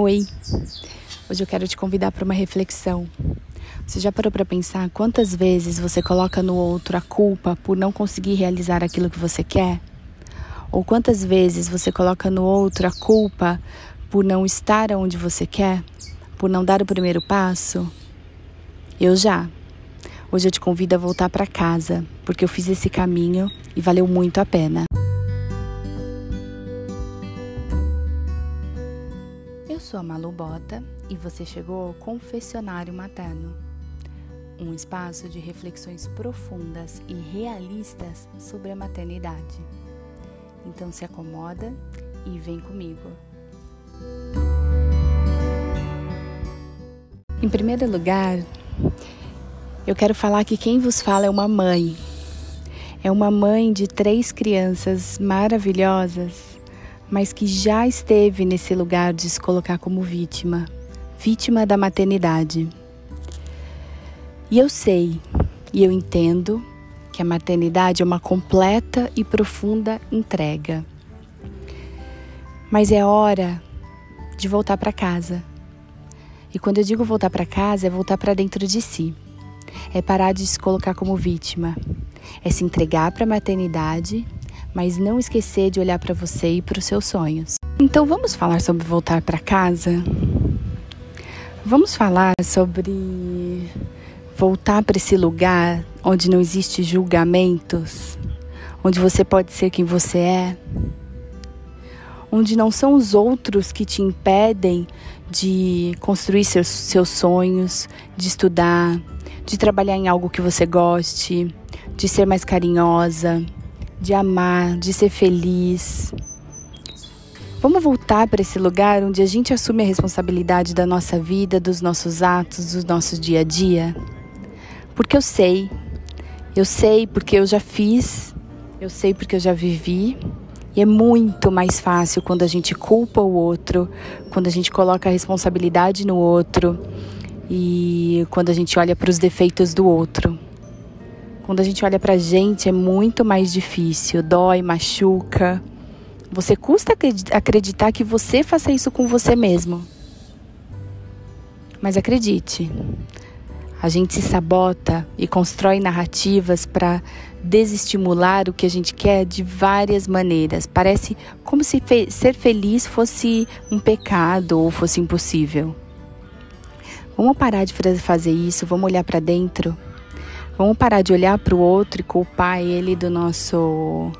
Oi! Hoje eu quero te convidar para uma reflexão. Você já parou para pensar quantas vezes você coloca no outro a culpa por não conseguir realizar aquilo que você quer? Ou quantas vezes você coloca no outro a culpa por não estar onde você quer? Por não dar o primeiro passo? Eu já. Hoje eu te convido a voltar para casa, porque eu fiz esse caminho e valeu muito a pena. Sou a Malu Bota e você chegou ao Confessionário Materno, um espaço de reflexões profundas e realistas sobre a maternidade. Então se acomoda e vem comigo. Em primeiro lugar, eu quero falar que quem vos fala é uma mãe. É uma mãe de três crianças maravilhosas mas que já esteve nesse lugar de se colocar como vítima, vítima da maternidade. E eu sei, e eu entendo que a maternidade é uma completa e profunda entrega. Mas é hora de voltar para casa. E quando eu digo voltar para casa, é voltar para dentro de si. É parar de se colocar como vítima. É se entregar para a maternidade mas não esquecer de olhar para você e para os seus sonhos. Então vamos falar sobre voltar para casa? Vamos falar sobre voltar para esse lugar onde não existe julgamentos, onde você pode ser quem você é, onde não são os outros que te impedem de construir seus, seus sonhos, de estudar, de trabalhar em algo que você goste, de ser mais carinhosa, de amar, de ser feliz. Vamos voltar para esse lugar onde a gente assume a responsabilidade da nossa vida, dos nossos atos, do nosso dia a dia? Porque eu sei, eu sei porque eu já fiz, eu sei porque eu já vivi. E é muito mais fácil quando a gente culpa o outro, quando a gente coloca a responsabilidade no outro e quando a gente olha para os defeitos do outro. Quando a gente olha pra gente é muito mais difícil, dói, machuca. Você custa acreditar que você faça isso com você mesmo. Mas acredite, a gente se sabota e constrói narrativas para desestimular o que a gente quer de várias maneiras. Parece como se fe ser feliz fosse um pecado ou fosse impossível. Vamos parar de fazer isso, vamos olhar para dentro Vamos parar de olhar para o outro e culpar ele do nosso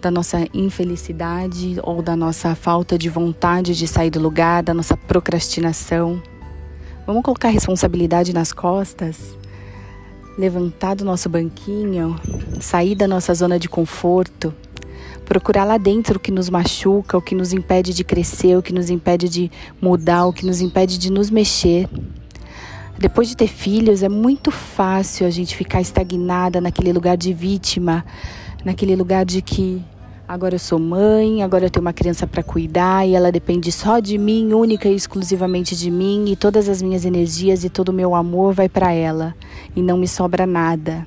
da nossa infelicidade ou da nossa falta de vontade de sair do lugar, da nossa procrastinação. Vamos colocar a responsabilidade nas costas, levantar do nosso banquinho, sair da nossa zona de conforto, procurar lá dentro o que nos machuca, o que nos impede de crescer, o que nos impede de mudar, o que nos impede de nos mexer. Depois de ter filhos, é muito fácil a gente ficar estagnada naquele lugar de vítima, naquele lugar de que agora eu sou mãe, agora eu tenho uma criança para cuidar e ela depende só de mim, única e exclusivamente de mim, e todas as minhas energias e todo o meu amor vai para ela e não me sobra nada.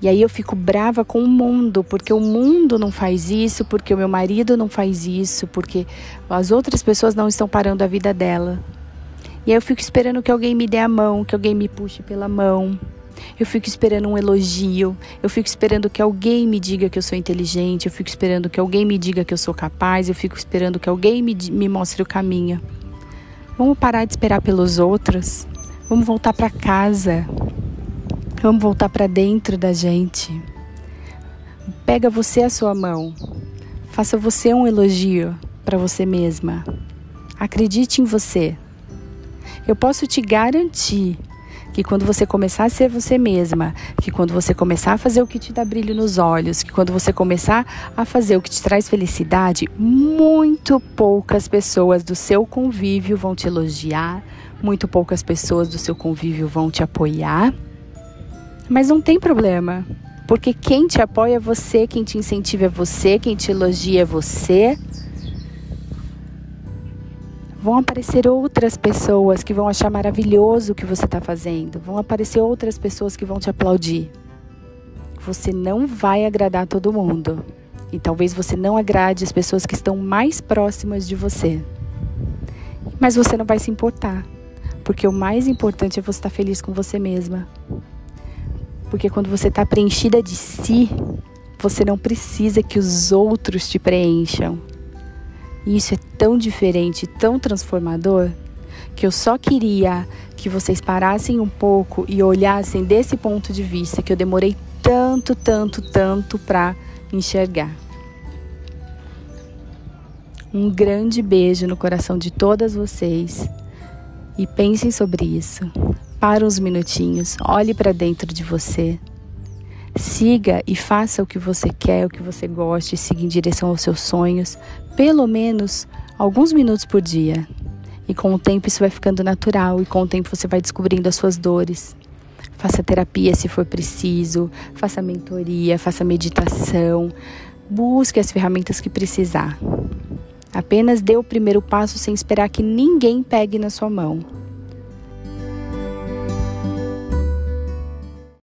E aí eu fico brava com o mundo, porque o mundo não faz isso, porque o meu marido não faz isso, porque as outras pessoas não estão parando a vida dela. E aí eu fico esperando que alguém me dê a mão, que alguém me puxe pela mão. Eu fico esperando um elogio, eu fico esperando que alguém me diga que eu sou inteligente, eu fico esperando que alguém me diga que eu sou capaz, eu fico esperando que alguém me, me mostre o caminho. Vamos parar de esperar pelos outros. Vamos voltar para casa. Vamos voltar para dentro da gente. Pega você a sua mão. Faça você um elogio para você mesma. Acredite em você. Eu posso te garantir que quando você começar a ser você mesma, que quando você começar a fazer o que te dá brilho nos olhos, que quando você começar a fazer o que te traz felicidade, muito poucas pessoas do seu convívio vão te elogiar, muito poucas pessoas do seu convívio vão te apoiar. Mas não tem problema, porque quem te apoia é você, quem te incentiva é você, quem te elogia é você vão aparecer outras pessoas que vão achar maravilhoso o que você está fazendo, vão aparecer outras pessoas que vão te aplaudir. Você não vai agradar todo mundo e talvez você não agrade as pessoas que estão mais próximas de você. Mas você não vai se importar, porque o mais importante é você estar feliz com você mesma. Porque quando você está preenchida de si, você não precisa que os outros te preencham. E isso é tão diferente, tão transformador, que eu só queria que vocês parassem um pouco e olhassem desse ponto de vista que eu demorei tanto, tanto, tanto para enxergar. Um grande beijo no coração de todas vocês e pensem sobre isso. Para uns minutinhos, olhe para dentro de você. Siga e faça o que você quer, o que você goste, siga em direção aos seus sonhos, pelo menos alguns minutos por dia. E com o tempo isso vai ficando natural e com o tempo você vai descobrindo as suas dores. Faça terapia se for preciso, faça mentoria, faça meditação, busque as ferramentas que precisar. Apenas dê o primeiro passo sem esperar que ninguém pegue na sua mão.